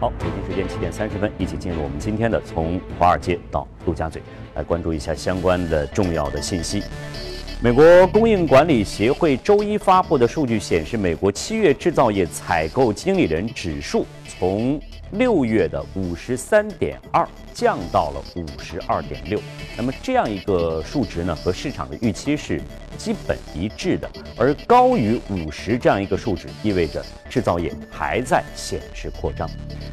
好，北京时间七点三十分，一起进入我们今天的从华尔街到陆家嘴，来关注一下相关的重要的信息。美国供应管理协会周一发布的数据显示，美国七月制造业采购经理人指数从六月的五十三点二降到了五十二点六，那么这样一个数值呢，和市场的预期是基本一致的。而高于五十这样一个数值，意味着制造业还在显示扩张。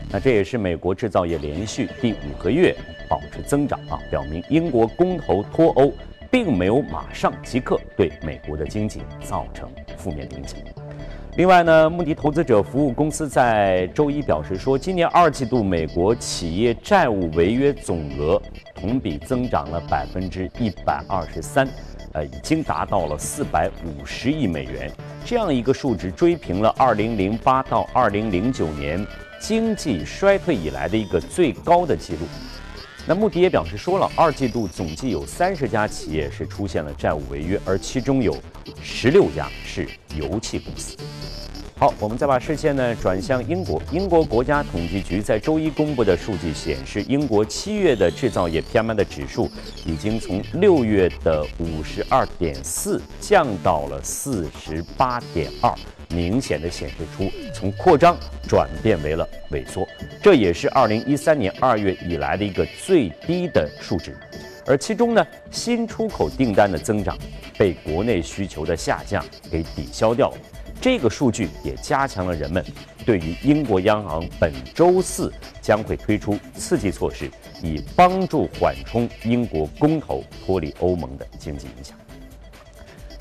那这也是美国制造业连续第五个月保持增长啊，表明英国公投脱欧并没有马上即刻对美国的经济造成负面的影响。另外呢，穆迪投资者服务公司在周一表示说，今年二季度美国企业债务违约总额同比增长了百分之一百二十三，呃，已经达到了四百五十亿美元，这样一个数值追平了二零零八到二零零九年经济衰退以来的一个最高的记录。那穆迪也表示说了，二季度总计有三十家企业是出现了债务违约，而其中有十六家是油气公司。好，我们再把视线呢转向英国。英国国家统计局在周一公布的数据显示，英国七月的制造业 PMI 的指数已经从六月的五十二点四降到了四十八点二，明显的显示出从扩张转变为了萎缩，这也是二零一三年二月以来的一个最低的数值。而其中呢，新出口订单的增长被国内需求的下降给抵消掉了。这个数据也加强了人们对于英国央行本周四将会推出刺激措施，以帮助缓冲英国公投脱离欧盟的经济影响。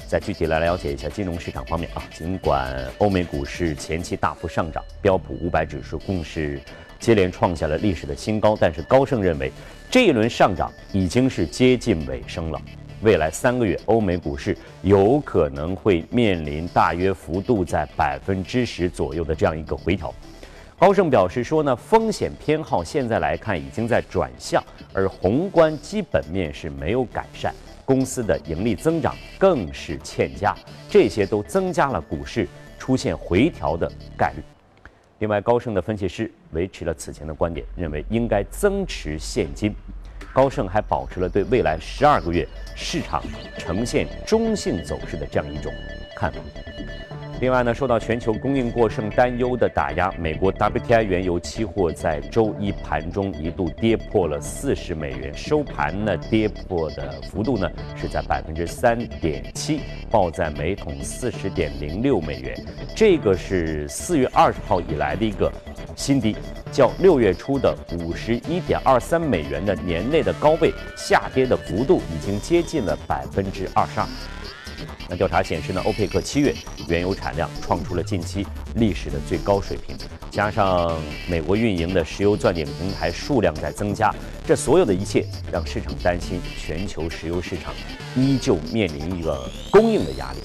再具体来了解一下金融市场方面啊，尽管欧美股市前期大幅上涨，标普五百指数更是接连创下了历史的新高，但是高盛认为这一轮上涨已经是接近尾声了。未来三个月，欧美股市有可能会面临大约幅度在百分之十左右的这样一个回调。高盛表示说呢，风险偏好现在来看已经在转向，而宏观基本面是没有改善，公司的盈利增长更是欠佳，这些都增加了股市出现回调的概率。另外，高盛的分析师维持了此前的观点，认为应该增持现金。高盛还保持了对未来十二个月市场呈现中性走势的这样一种看法。另外呢，受到全球供应过剩担忧的打压，美国 WTI 原油期货在周一盘中一度跌破了四十美元，收盘呢跌破的幅度呢是在百分之三点七，报在每桶四十点零六美元，这个是四月二十号以来的一个新低。较六月初的五十一点二三美元的年内的高位下跌的幅度已经接近了百分之二十二。那调查显示呢，欧佩克七月原油产量创出了近期历史的最高水平，加上美国运营的石油钻井平台数量在增加，这所有的一切让市场担心全球石油市场依旧面临一个供应的压力。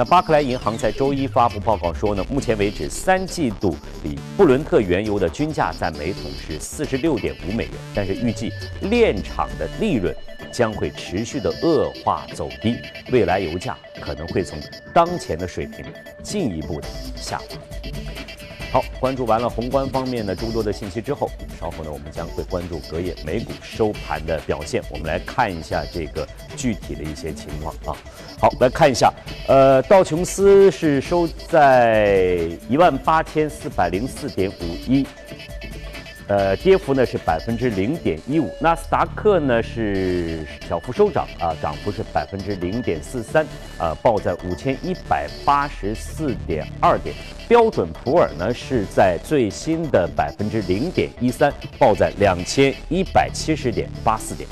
那巴克莱银行在周一发布报告说呢，目前为止三季度里布伦特原油的均价在每桶是四十六点五美元，但是预计炼厂的利润将会持续的恶化走低，未来油价可能会从当前的水平进一步的下滑。好，关注完了宏观方面的诸多的信息之后，稍后呢我们将会关注隔夜美股收盘的表现，我们来看一下这个具体的一些情况啊。好，来看一下，呃，道琼斯是收在一万八千四百零四点五一，呃，跌幅呢是百分之零点一五。纳斯达克呢是小幅收涨啊，涨幅是百分之零点四三，啊，报在五千一百八十四点二点。标准普尔呢是在最新的百分之零点一三，报在两千一百七十点八四点。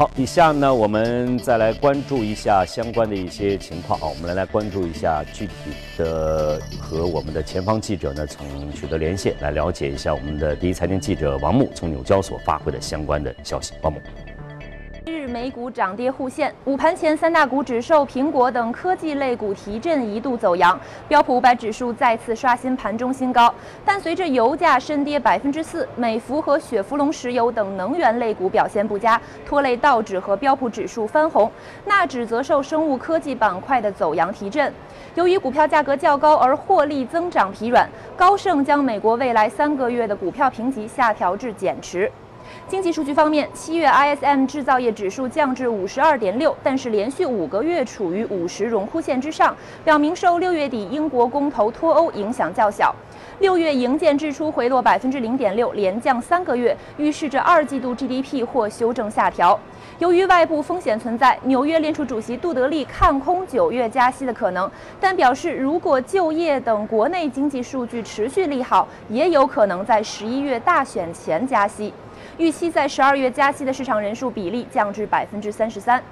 好，以下呢，我们再来关注一下相关的一些情况啊。我们来来关注一下具体的和我们的前方记者呢，曾取得连线，来了解一下我们的第一财经记者王木从纽交所发回的相关的消息。王木。美股涨跌互现，午盘前三大股指受苹果等科技类股提振，一度走阳，标普五百指数再次刷新盘中新高。但随着油价深跌百分之四，美孚和雪佛龙石油等能源类股表现不佳，拖累道指和标普指数翻红，纳指则受生物科技板块的走阳提振。由于股票价格较高而获利增长疲软，高盛将美国未来三个月的股票评级下调至减持。经济数据方面，七月 ISM 制造业指数降至五十二点六，但是连续五个月处于五十荣枯线之上，表明受六月底英国公投脱欧影响较小。六月营建支出回落百分之零点六，连降三个月，预示着二季度 GDP 或修正下调。由于外部风险存在，纽约联储主席杜德利看空九月加息的可能，但表示如果就业等国内经济数据持续利好，也有可能在十一月大选前加息。预期在十二月加息的市场人数比例降至百分之三十三。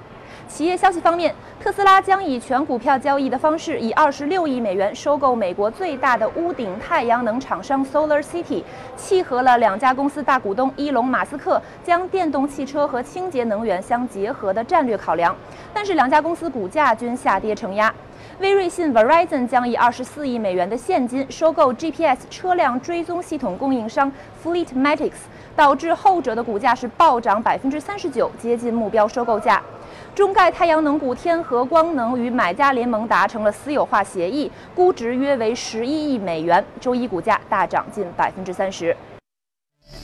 企业消息方面，特斯拉将以全股票交易的方式，以二十六亿美元收购美国最大的屋顶太阳能厂商 Solar City，契合了两家公司大股东伊隆马斯克将电动汽车和清洁能源相结合的战略考量。但是两家公司股价均下跌承压。微瑞信 Verizon 将以二十四亿美元的现金收购 GPS 车辆追踪系统供应商 Fleetmatics。导致后者的股价是暴涨百分之三十九，接近目标收购价。中概太阳能股天合光能与买家联盟达成了私有化协议，估值约为十一亿美元。周一股价大涨近百分之三十。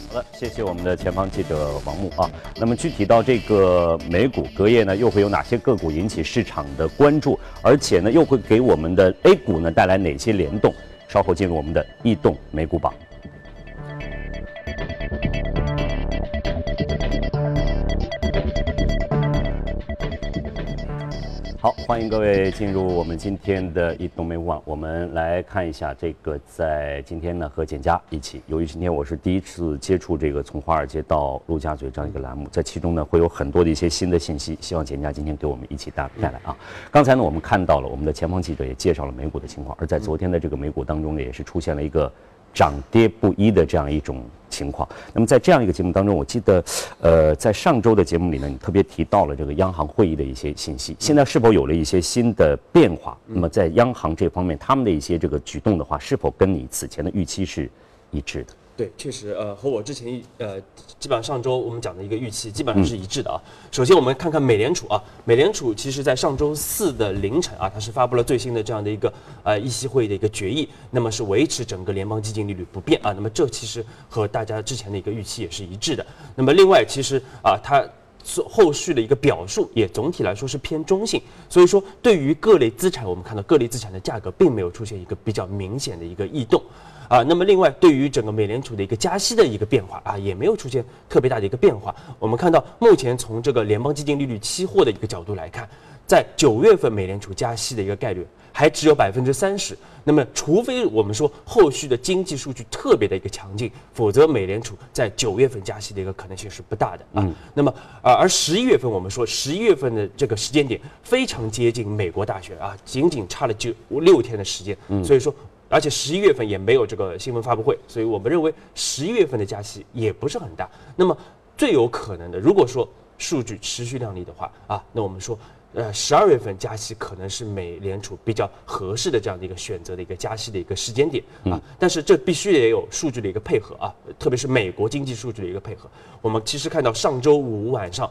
好了，谢谢我们的前方记者王木啊。那么具体到这个美股隔夜呢，又会有哪些个股引起市场的关注？而且呢，又会给我们的 A 股呢带来哪些联动？稍后进入我们的异动美股榜。好，欢迎各位进入我们今天的一动美网。我们来看一下这个，在今天呢和简佳一起。由于今天我是第一次接触这个从华尔街到陆家嘴这样一个栏目，在其中呢会有很多的一些新的信息，希望简佳今天给我们一起带带来啊。刚才呢我们看到了我们的前方记者也介绍了美股的情况，而在昨天的这个美股当中呢，也是出现了一个。涨跌不一的这样一种情况。那么在这样一个节目当中，我记得，呃，在上周的节目里呢，你特别提到了这个央行会议的一些信息。现在是否有了一些新的变化？那么在央行这方面，他们的一些这个举动的话，是否跟你此前的预期是一致的？对，确实，呃，和我之前一呃，基本上上周我们讲的一个预期基本上是一致的啊。首先，我们看看美联储啊，美联储其实在上周四的凌晨啊，它是发布了最新的这样的一个呃议息会议的一个决议，那么是维持整个联邦基金利率不变啊。那么这其实和大家之前的一个预期也是一致的。那么另外，其实啊，它后续的一个表述也总体来说是偏中性，所以说对于各类资产，我们看到各类资产的价格并没有出现一个比较明显的一个异动。啊，那么另外，对于整个美联储的一个加息的一个变化啊，也没有出现特别大的一个变化。我们看到，目前从这个联邦基金利率期货的一个角度来看，在九月份美联储加息的一个概率还只有百分之三十。那么，除非我们说后续的经济数据特别的一个强劲，否则美联储在九月份加息的一个可能性是不大的啊。那么，啊，而十一月份我们说十一月份的这个时间点非常接近美国大选啊，仅仅差了就六天的时间，所以说。而且十一月份也没有这个新闻发布会，所以我们认为十一月份的加息也不是很大。那么最有可能的，如果说数据持续靓丽的话啊，那我们说，呃，十二月份加息可能是美联储比较合适的这样的一个选择的一个加息的一个时间点啊。但是这必须得有数据的一个配合啊，特别是美国经济数据的一个配合。我们其实看到上周五晚上。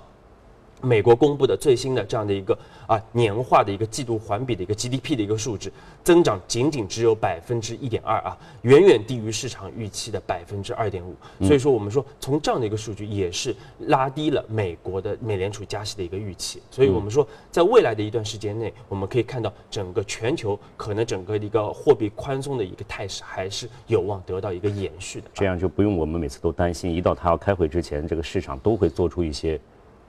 美国公布的最新的这样的一个啊年化的一个季度环比的一个 GDP 的一个数值，增长仅仅只有百分之一点二啊，远远低于市场预期的百分之二点五。所以说，我们说从这样的一个数据也是拉低了美国的美联储加息的一个预期。所以我们说，在未来的一段时间内，我们可以看到整个全球可能整个一个货币宽松的一个态势还是有望得到一个延续的。这样就不用我们每次都担心，一到他要开会之前，这个市场都会做出一些。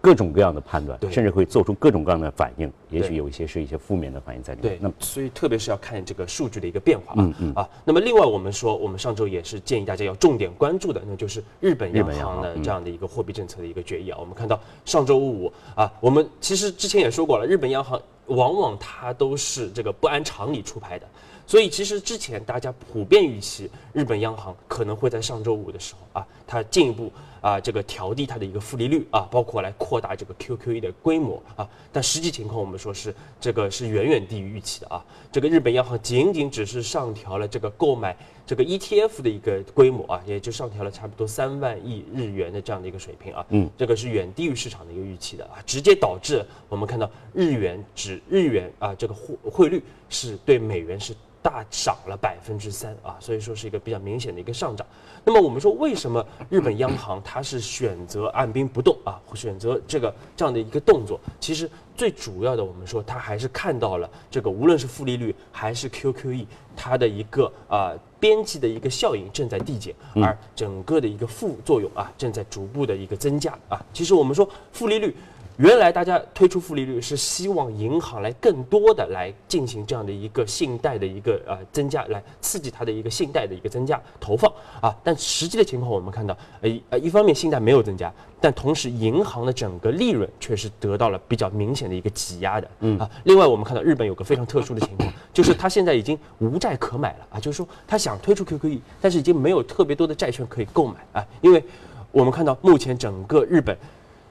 各种各样的判断，甚至会做出各种各样的反应，也许有一些是一些负面的反应在里面。对，那所以特别是要看这个数据的一个变化啊啊。那么另外我们说，我们上周也是建议大家要重点关注的，那就是日本央行的这样的一个货币政策的一个决议啊。我们看到上周五啊，我们其实之前也说过了，日本央行往往它都是这个不按常理出牌的。所以，其实之前大家普遍预期日本央行可能会在上周五的时候啊，它进一步啊这个调低它的一个负利率啊，包括来扩大这个 QQE 的规模啊。但实际情况我们说是这个是远远低于预期的啊。这个日本央行仅仅只是上调了这个购买这个 ETF 的一个规模啊，也就上调了差不多三万亿日元的这样的一个水平啊。嗯，这个是远低于市场的一个预期的啊，直接导致我们看到日元指日元啊这个汇汇率是对美元是。大涨了百分之三啊，所以说是一个比较明显的一个上涨。那么我们说，为什么日本央行它是选择按兵不动啊，选择这个这样的一个动作？其实最主要的，我们说它还是看到了这个无论是负利率还是 QQE，它的一个啊边际的一个效应正在递减，而整个的一个副作用啊正在逐步的一个增加啊。其实我们说负利率。原来大家推出负利率是希望银行来更多的来进行这样的一个信贷的一个呃增加，来刺激它的一个信贷的一个增加投放啊。但实际的情况我们看到，呃呃，一方面信贷没有增加，但同时银行的整个利润却是得到了比较明显的一个挤压的。嗯啊。另外我们看到日本有个非常特殊的情况，就是它现在已经无债可买了啊，就是说它想推出 QQE，但是已经没有特别多的债券可以购买啊，因为我们看到目前整个日本。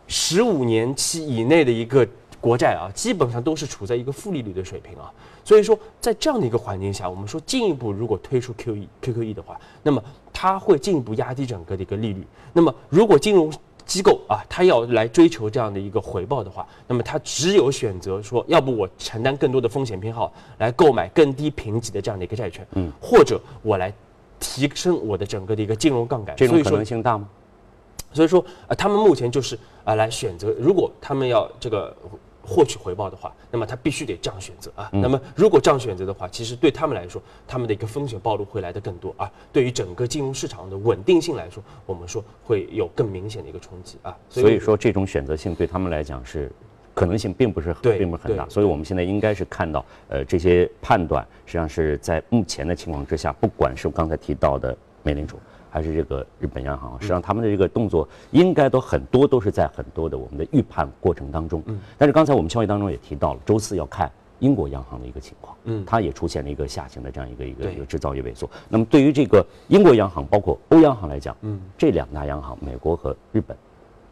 十五年期以内的一个国债啊，基本上都是处在一个负利率的水平啊。所以说，在这样的一个环境下，我们说进一步如果推出 QE、QQE 的话，那么它会进一步压低整个的一个利率。那么如果金融机构啊，它要来追求这样的一个回报的话，那么它只有选择说，要不我承担更多的风险偏好，来购买更低评级的这样的一个债券，嗯，或者我来提升我的整个的一个金融杠杆。这种可能性大吗？所以说，呃，他们目前就是啊，来选择，如果他们要这个获取回报的话，那么他必须得这样选择啊。那么如果这样选择的话，其实对他们来说，他们的一个风险暴露会来的更多啊。对于整个金融市场的稳定性来说，我们说会有更明显的一个冲击啊。所以说，这种选择性对他们来讲是可能性并不是并不是很大。所以我们现在应该是看到，呃，这些判断实际上是在目前的情况之下，不管是刚才提到的美联储。还是这个日本央行，实际上他们的这个动作应该都很多都是在很多的我们的预判过程当中。嗯，但是刚才我们消息当中也提到了，周四要看英国央行的一个情况。嗯，它也出现了一个下行的这样一个一个一个制造业萎缩。那么对于这个英国央行，包括欧央行来讲，嗯，这两大央行，美国和日本，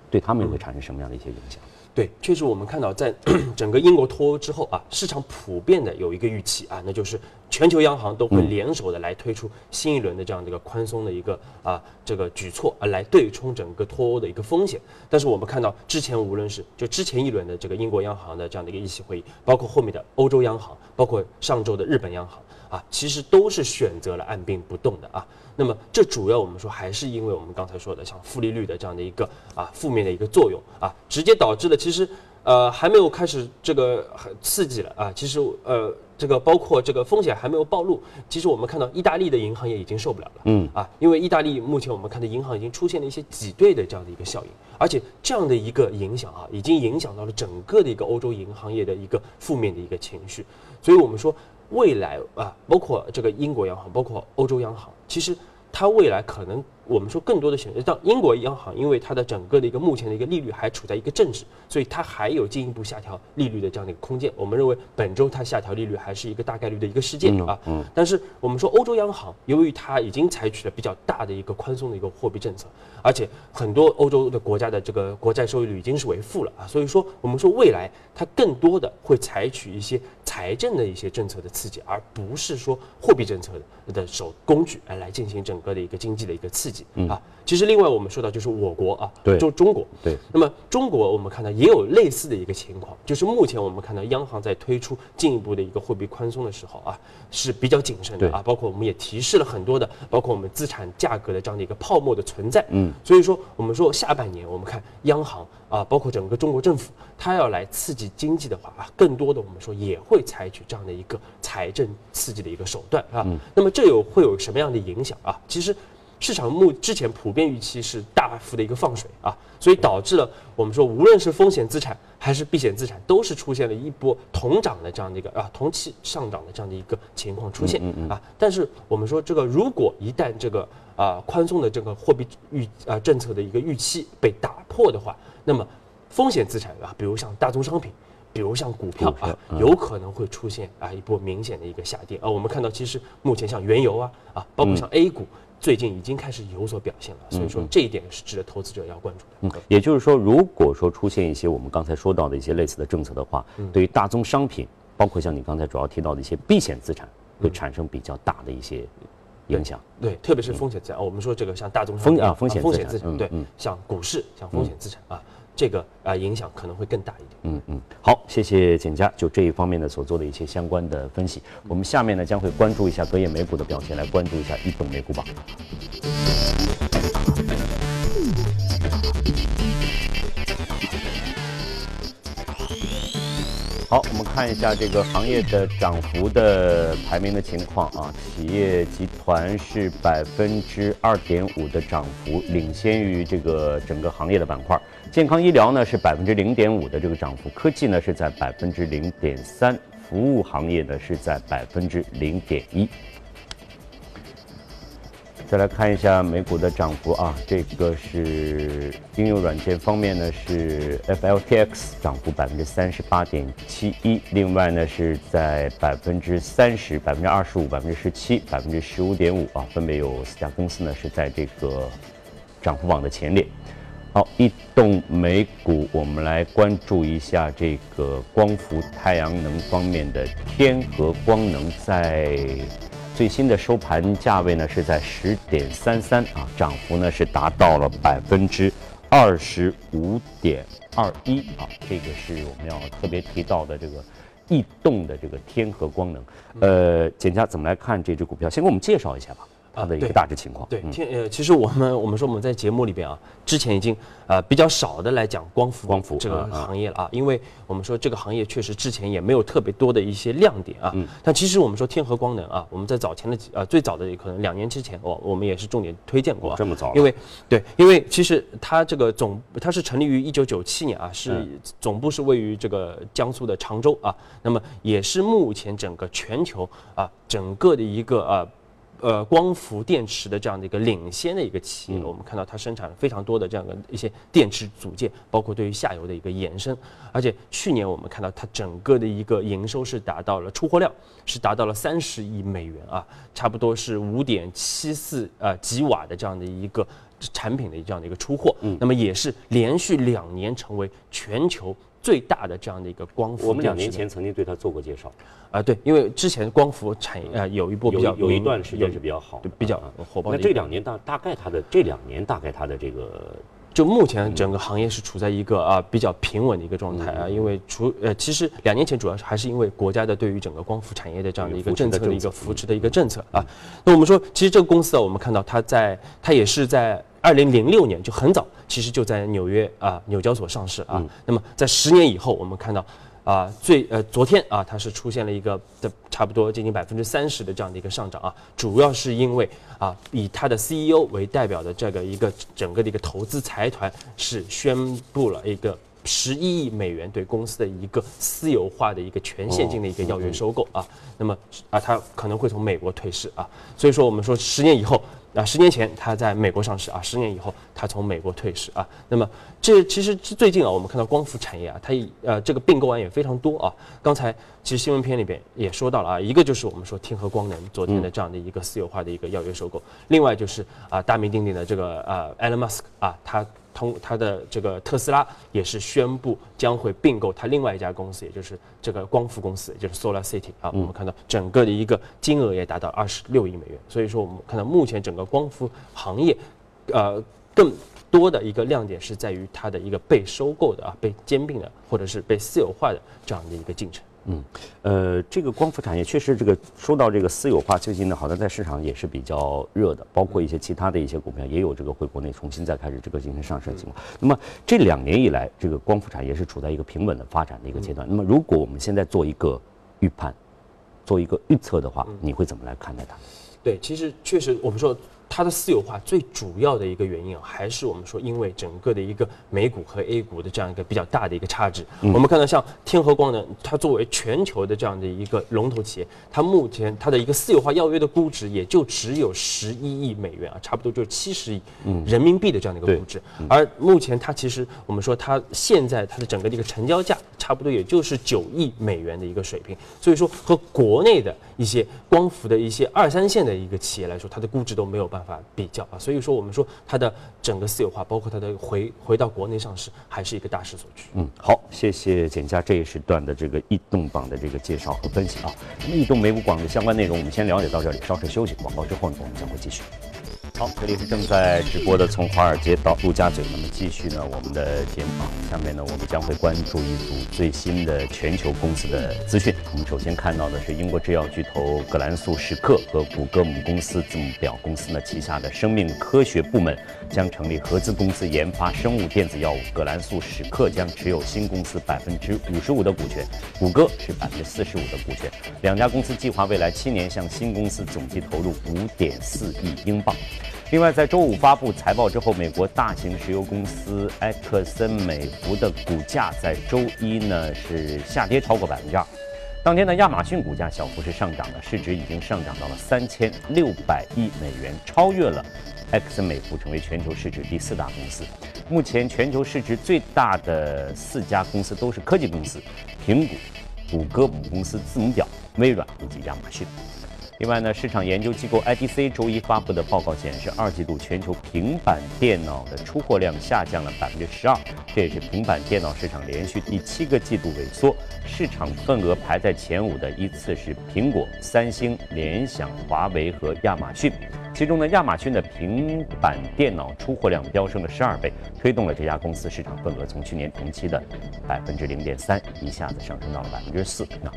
对他们会产生什么样的一些影响？对，确实我们看到，在 整个英国脱欧之后啊，市场普遍的有一个预期啊，那就是全球央行都会联手的来推出新一轮的这样的一个宽松的一个啊这个举措啊，来对冲整个脱欧的一个风险。但是我们看到之前无论是就之前一轮的这个英国央行的这样的一个议息会议，包括后面的欧洲央行，包括上周的日本央行啊，其实都是选择了按兵不动的啊。那么这主要我们说还是因为我们刚才说的像负利率的这样的一个啊负面的一个作用啊，直接导致的其实呃还没有开始这个很刺激了啊，其实呃这个包括这个风险还没有暴露，其实我们看到意大利的银行业已经受不了了，嗯啊，因为意大利目前我们看到银行已经出现了一些挤兑的这样的一个效应，而且这样的一个影响啊，已经影响到了整个的一个欧洲银行业的一个负面的一个情绪，所以我们说。未来啊，包括这个英国央行，包括欧洲央行，其实它未来可能我们说更多的选择。到英国央行，因为它的整个的一个目前的一个利率还处在一个正值，所以它还有进一步下调利率的这样的一个空间。我们认为本周它下调利率还是一个大概率的一个事件啊。嗯。但是我们说欧洲央行，由于它已经采取了比较大的一个宽松的一个货币政策，而且很多欧洲的国家的这个国债收益率已经是为负了啊，所以说我们说未来它更多的会采取一些。财政的一些政策的刺激，而不是说货币政策的的手工具来来进行整个的一个经济的一个刺激啊。其实另外我们说到就是我国啊，对，就中国，对。那么中国我们看到也有类似的一个情况，就是目前我们看到央行在推出进一步的一个货币宽松的时候啊，是比较谨慎的啊。包括我们也提示了很多的，包括我们资产价格的这样的一个泡沫的存在。嗯。所以说我们说下半年我们看央行。啊，包括整个中国政府，它要来刺激经济的话啊，更多的我们说也会采取这样的一个财政刺激的一个手段啊。那么这有会有什么样的影响啊？其实市场目之前普遍预期是大幅的一个放水啊，所以导致了我们说无论是风险资产还是避险资产，都是出现了一波同涨的这样的一个啊同期上涨的这样的一个情况出现啊。但是我们说这个如果一旦这个啊宽松的这个货币预啊政策的一个预期被打破的话，那么，风险资产啊，比如像大宗商品，比如像股票啊，有可能会出现啊一波明显的一个下跌啊。我们看到，其实目前像原油啊啊，包括像 A 股，最近已经开始有所表现了，所以说这一点是值得投资者要关注的。嗯，也就是说，如果说出现一些我们刚才说到的一些类似的政策的话，对于大宗商品，包括像你刚才主要提到的一些避险资产，会产生比较大的一些影响。对，特别是风险资产，哦我们说这个像大宗商风品啊风险资产风险资产，对像股市、像风险资产啊，这个啊影响可能会更大一点。嗯嗯，好，谢谢简佳就这一方面呢所做的一些相关的分析。我们下面呢将会关注一下隔夜美股的表现，来关注一下一动美股榜。好，我们看一下这个行业的涨幅的排名的情况啊。企业集团是百分之二点五的涨幅，领先于这个整个行业的板块。健康医疗呢是百分之零点五的这个涨幅，科技呢是在百分之零点三，服务行业呢是在百分之零点一。再来看一下美股的涨幅啊，这个是应用软件方面呢是 FLTX 涨幅百分之三十八点七一，另外呢是在百分之三十、百分之二十五、百分之十七、百分之十五点五啊，分别有四家公司呢是在这个涨幅榜的前列。好，异动美股，我们来关注一下这个光伏太阳能方面的天合光能在。最新的收盘价位呢是在十点三三啊，涨幅呢是达到了百分之二十五点二一啊，这个是我们要特别提到的这个异动的这个天合光能。呃，简家怎么来看这只股票？先给我们介绍一下吧，它的一个大致情况。对，嗯天呃，其实我们我们说我们在节目里边啊，之前已经呃比较少的来讲光伏光伏这个啊啊行业了啊，因为我们说这个行业确实之前也没有特别多的一些亮点啊。嗯但其实我们说天合光能啊，我们在早前的几呃最早的可能两年之前，我我们也是重点推荐过啊。哦这么早因为对，因为其实它这个总它是成立于一九九七年啊，是嗯总部是位于这个江苏的常州啊，那么也是目前整个全球啊整个的一个啊。呃，光伏电池的这样的一个领先的一个企业，嗯我们看到它生产了非常多的这样的一些电池组件，包括对于下游的一个延伸。而且去年我们看到它整个的一个营收是达到了出货量是达到了三十亿美元啊，差不多是五点七四呃吉瓦的这样的一个产品的这样的一个出货。嗯那么也是连续两年成为全球最大的这样的一个光伏。我们两年前曾经对它做过介绍，啊，对，因为之前光伏产业啊有一波比较明有一段时间是比较好比较啊火爆。那这两年大大概它的这两年大概它的这个就目前整个行业是处在一个啊比较平稳的一个状态啊，嗯因为除呃其实两年前主要是还是因为国家的对于整个光伏产业的这样的一个政策的一个扶持的一个政策啊。那我们说，其实这个公司啊，我们看到它在它也是在二零零六年就很早，其实就在纽约啊纽交所上市啊。那么在十年以后，我们看到。啊，最呃，昨天啊，它是出现了一个的差不多接近百分之三十的这样的一个上涨啊，主要是因为啊，以它的 CEO 为代表的这个一个整个的一个投资财团是宣布了一个十一亿美元对公司的一个私有化的一个全现金的一个要约收购啊，那么啊，它可能会从美国退市啊，所以说我们说十年以后。啊，十年前它在美国上市啊，十年以后它从美国退市啊。那么这其实最近啊，我们看到光伏产业啊，它也呃这个并购案也非常多啊。刚才其实新闻片里边也说到了啊，一个就是我们说天合光能昨天的这样的一个私有化的一个要约收购，另外就是啊大名鼎鼎的这个啊 Elon Musk 啊，他通它的这个特斯拉也是宣布将会并购它另外一家公司，也就是这个光伏公司，也就是 Solar City 啊。我们看到整个的一个金额也达到二十六亿美元，所以说我们看到目前整个光伏行业，呃，更多的一个亮点是在于它的一个被收购的啊、被兼并的或者是被私有化的这样的一个进程。嗯，呃，这个光伏产业确实，这个说到这个私有化，最近呢，好像在市场也是比较热的，包括一些其他的一些股票也有这个回国内重新再开始这个进行上升的情况。那么这两年以来，这个光伏产业是处在一个平稳的发展的一个阶段。那么如果我们现在做一个预判，做一个预测的话，你会怎么来看待它？对，其实确实我们说它的私有化最主要的一个原因啊，还是我们说因为整个的一个美股和 A 股的这样一个比较大的一个差值。我们看到像天合光能，它作为全球的这样的一个龙头企业，它目前它的一个私有化要约的估值也就只有十一亿美元啊，差不多就是七十亿人民币的这样的一个估值。而目前它其实我们说它现在它的整个的一个成交价差不多也就是九亿美元的一个水平，所以说和国内的一些光伏的一些二三线的一个企业来说，它的估值都没有办办法比较啊。所以说，我们说它的整个私有化，包括它的回回到国内上市，还是一个大势所趋。嗯，好，谢谢简家这一时段的这个异动榜的这个介绍和分析啊。那么异动美股榜的相关内容，我们先了解到这里，稍事休息，广告之后呢，我们将会继续。好，这里是正在直播的，从华尔街到陆家嘴。那么继续呢，我们的节目啊，下面呢，我们将会关注一组最新的全球公司的资讯。我们首先看到的是英国制药巨头葛兰素史克和谷歌母公司字母表公司呢旗下的生命科学部门将成立合资公司研发生物电子药物。葛兰素史克将持有新公司百分之五十五的股权，谷歌是百分之四十五的股权。两家公司计划未来七年向新公司总计投入五点四亿英镑。另外，在周五发布财报之后，美国大型石油公司埃克森美孚的股价在周一呢是下跌超过百分之二。当天呢，亚马逊股价小幅是上涨的，市值已经上涨到了三千六百亿美元，超越了埃克森美孚，成为全球市值第四大公司。目前全球市值最大的四家公司都是科技公司：苹果、谷歌母公司字母表、微软以及亚马逊。另外呢，市场研究机构 IDC 周一发布的报告显示，二季度全球平板电脑的出货量下降了百分之十二，这也是平板电脑市场连续第七个季度萎缩。市场份额排在前五的依次是苹果、三星、联想、华为和亚马逊。其中呢，亚马逊的平板电脑出货量飙升了十二倍，推动了这家公司市场份额从去年同期的百分之零点三一下子上升到了百分之四。那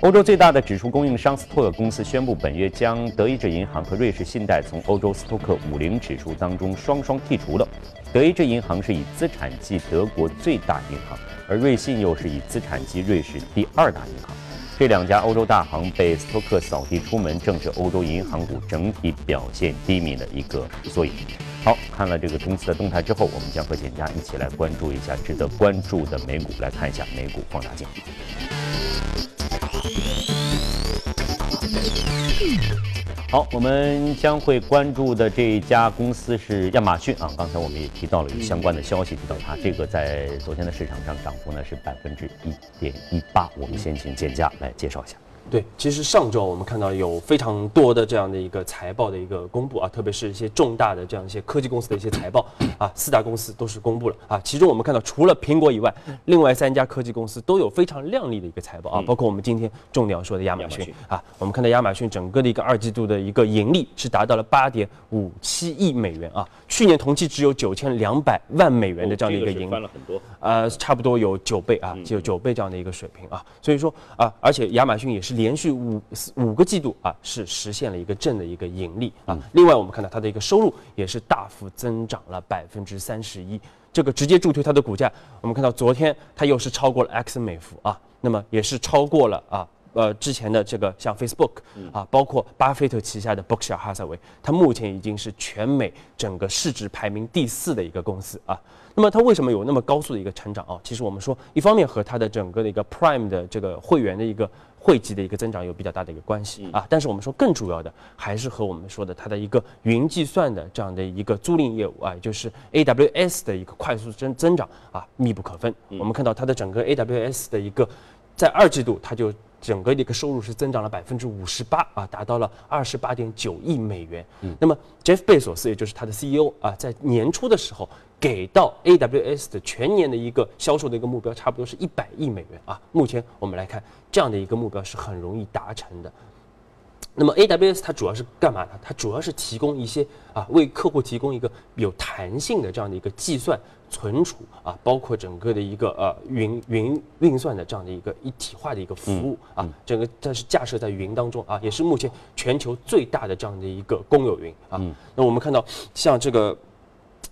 欧洲最大的指数供应商斯托克公司宣布，本月将德意志银行和瑞士信贷从欧洲斯托克五零指数当中双双剔除了。德意志银行是以资产计德国最大银行，而瑞信又是以资产计瑞士第二大银行。这两家欧洲大行被斯托克扫地出门，正是欧洲银行股整体表现低迷的一个缩影。好，看了这个公司的动态之后，我们将和简家一起来关注一下值得关注的美股，来看一下美股放大镜。好，我们将会关注的这一家公司是亚马逊啊。刚才我们也提到了有相关的消息，提到它这个在昨天的市场上涨幅呢是百分之一点一八。我们先请简家来介绍一下。对，其实上周我们看到有非常多的这样的一个财报的一个公布啊，特别是一些重大的这样一些科技公司的一些财报啊，四大公司都是公布了啊。其中我们看到，除了苹果以外，另外三家科技公司都有非常亮丽的一个财报啊，包括我们今天重点要说的亚马逊啊。我们看到亚马逊整个的一个二季度的一个盈利是达到了八点五七亿美元啊，去年同期只有九千两百万美元的这样的一个盈利，翻了很多，呃，差不多有九倍啊，就有九倍这样的一个水平啊。所以说啊，而且亚马逊也是。连续五五个季度啊，是实现了一个正的一个盈利啊。另外，我们看到它的一个收入也是大幅增长了百分之三十一，这个直接助推它的股价。我们看到昨天它又是超过了 X 美孚啊，那么也是超过了啊呃之前的这个像 Facebook 啊，包括巴菲特旗下的伯克希尔哈撒韦，它目前已经是全美整个市值排名第四的一个公司啊。那么它为什么有那么高速的一个成长啊？其实我们说，一方面和它的整个的一个 Prime 的这个会员的一个汇集的一个增长有比较大的一个关系啊。但是我们说更主要的还是和我们说的它的一个云计算的这样的一个租赁业务啊，就是 AWS 的一个快速增增长啊，密不可分。我们看到它的整个 AWS 的一个在二季度它就。整个的一个收入是增长了百分之五十八啊，达到了二十八点九亿美元。嗯，那么 Jeff 贝索斯也就是他的 CEO 啊，在年初的时候给到 AWS 的全年的一个销售的一个目标，差不多是一百亿美元啊。目前我们来看，这样的一个目标是很容易达成的。那么 AWS 它主要是干嘛呢？它主要是提供一些啊，为客户提供一个有弹性的这样的一个计算、存储啊，包括整个的一个呃云云运算的这样的一个一体化的一个服务啊。整个它是架设在云当中啊，也是目前全球最大的这样的一个公有云啊。那我们看到像这个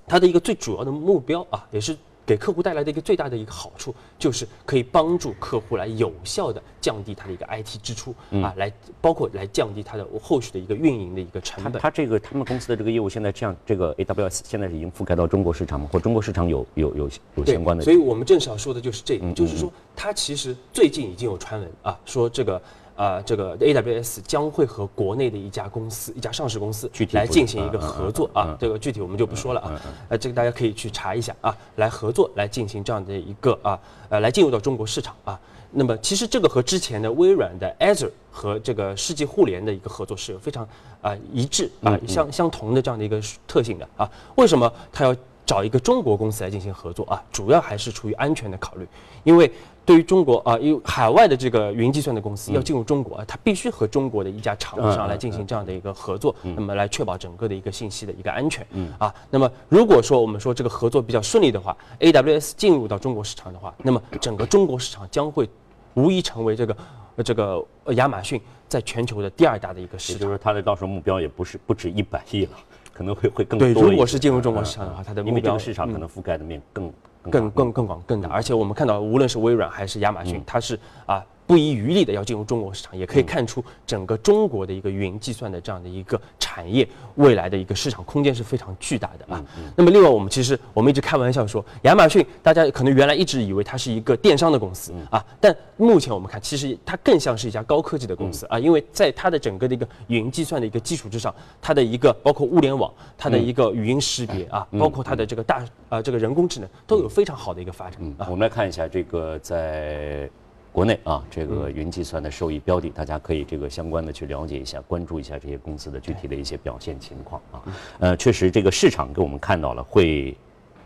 它的一个最主要的目标啊，也是。给客户带来的一个最大的一个好处，就是可以帮助客户来有效的降低它的一个 IT 支出啊，来包括来降低它的后续的一个运营的一个成本。他这个他们公司的这个业务现在这样，这个 AWS 现在是已经覆盖到中国市场吗？或中国市场有有有有相关的？所以我们正想说的就是这个，就是说它其实最近已经有传闻啊，说这个。啊，这个 AWS 将会和国内的一家公司，一家上市公司来进行一个合作啊。这个具体我们就不说了啊。呃，这个大家可以去查一下啊，来合作来进行这样的一个啊，呃，来进入到中国市场啊。那么其实这个和之前的微软的 Azure 和这个世纪互联的一个合作是有非常啊一致啊相相同的这样的一个特性的啊。为什么他要找一个中国公司来进行合作啊？主要还是出于安全的考虑，因为。对于中国啊，因为海外的这个云计算的公司要进入中国啊，它必须和中国的一家厂商来进行这样的一个合作，那么来确保整个的一个信息的一个安全。啊，那么如果说我们说这个合作比较顺利的话，AWS 进入到中国市场的话，那么整个中国市场将会无疑成为这个这个亚马逊在全球的第二大的一个市场。也就是它的到时候目标也不是不止一百亿了，可能会会更多。对，如果是进入中国市场的话，它的目标市场可能覆盖的面更。更更更广更大，而且我们看到，无论是微软还是亚马逊，它是啊。不遗余力的要进入中国市场，也可以看出整个中国的一个云计算的这样的一个产业未来的一个市场空间是非常巨大的啊。那么另外，我们其实我们一直开玩笑说，亚马逊大家可能原来一直以为它是一个电商的公司啊，但目前我们看，其实它更像是一家高科技的公司啊，因为在它的整个的一个云计算的一个基础之上，它的一个包括物联网，它的一个语音识别啊，包括它的这个大啊这个人工智能都有非常好的一个发展啊。我们来看一下这个在。国内啊，这个云计算的受益标的，大家可以这个相关的去了解一下，关注一下这些公司的具体的一些表现情况啊。呃，确实这个市场给我们看到了会。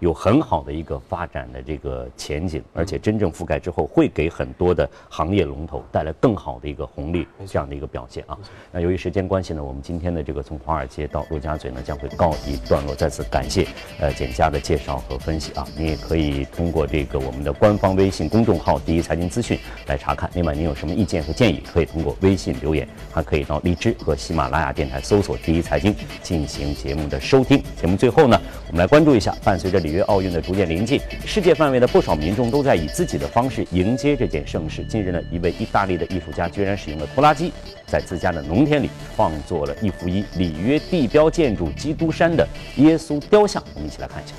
有很好的一个发展的这个前景，而且真正覆盖之后，会给很多的行业龙头带来更好的一个红利，这样的一个表现啊。那由于时间关系呢，我们今天的这个从华尔街到陆家嘴呢，将会告一段落。再次感谢呃简家的介绍和分析啊。您也可以通过这个我们的官方微信公众号“第一财经资讯”来查看。另外，您有什么意见和建议，可以通过微信留言，还可以到荔枝和喜马拉雅电台搜索“第一财经”进行节目的收听。节目最后呢，我们来关注一下，伴随着里约奥运的逐渐临近，世界范围的不少民众都在以自己的方式迎接这件盛事。近日呢，一位意大利的艺术家居然使用了拖拉机，在自家的农田里创作了一幅以里约地标建筑基督山的耶稣雕像。我们一起来看一下。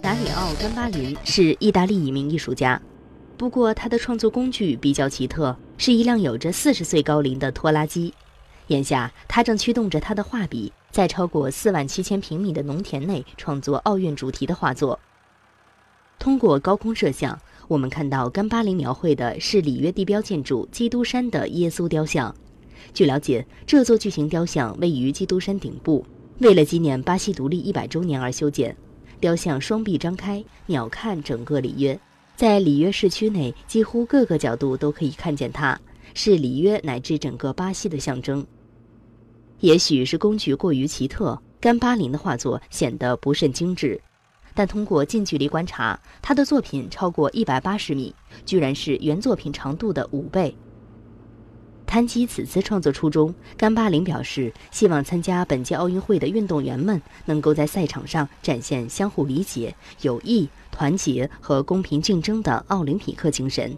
达里奥·甘巴林是意大利一名艺术家，不过他的创作工具比较奇特，是一辆有着四十岁高龄的拖拉机。眼下，他正驱动着他的画笔。在超过四万七千平米的农田内创作奥运主题的画作。通过高空摄像，我们看到甘巴林描绘的是里约地标建筑基督山的耶稣雕像。据了解，这座巨型雕像位于基督山顶部，为了纪念巴西独立一百周年而修建。雕像双臂张开，鸟瞰整个里约，在里约市区内几乎各个角度都可以看见它，是里约乃至整个巴西的象征。也许是工具过于奇特，甘巴林的画作显得不甚精致。但通过近距离观察，他的作品超过一百八十米，居然是原作品长度的五倍。谈及此次创作初衷，甘巴林表示，希望参加本届奥运会的运动员们能够在赛场上展现相互理解、友谊、团结和公平竞争的奥林匹克精神。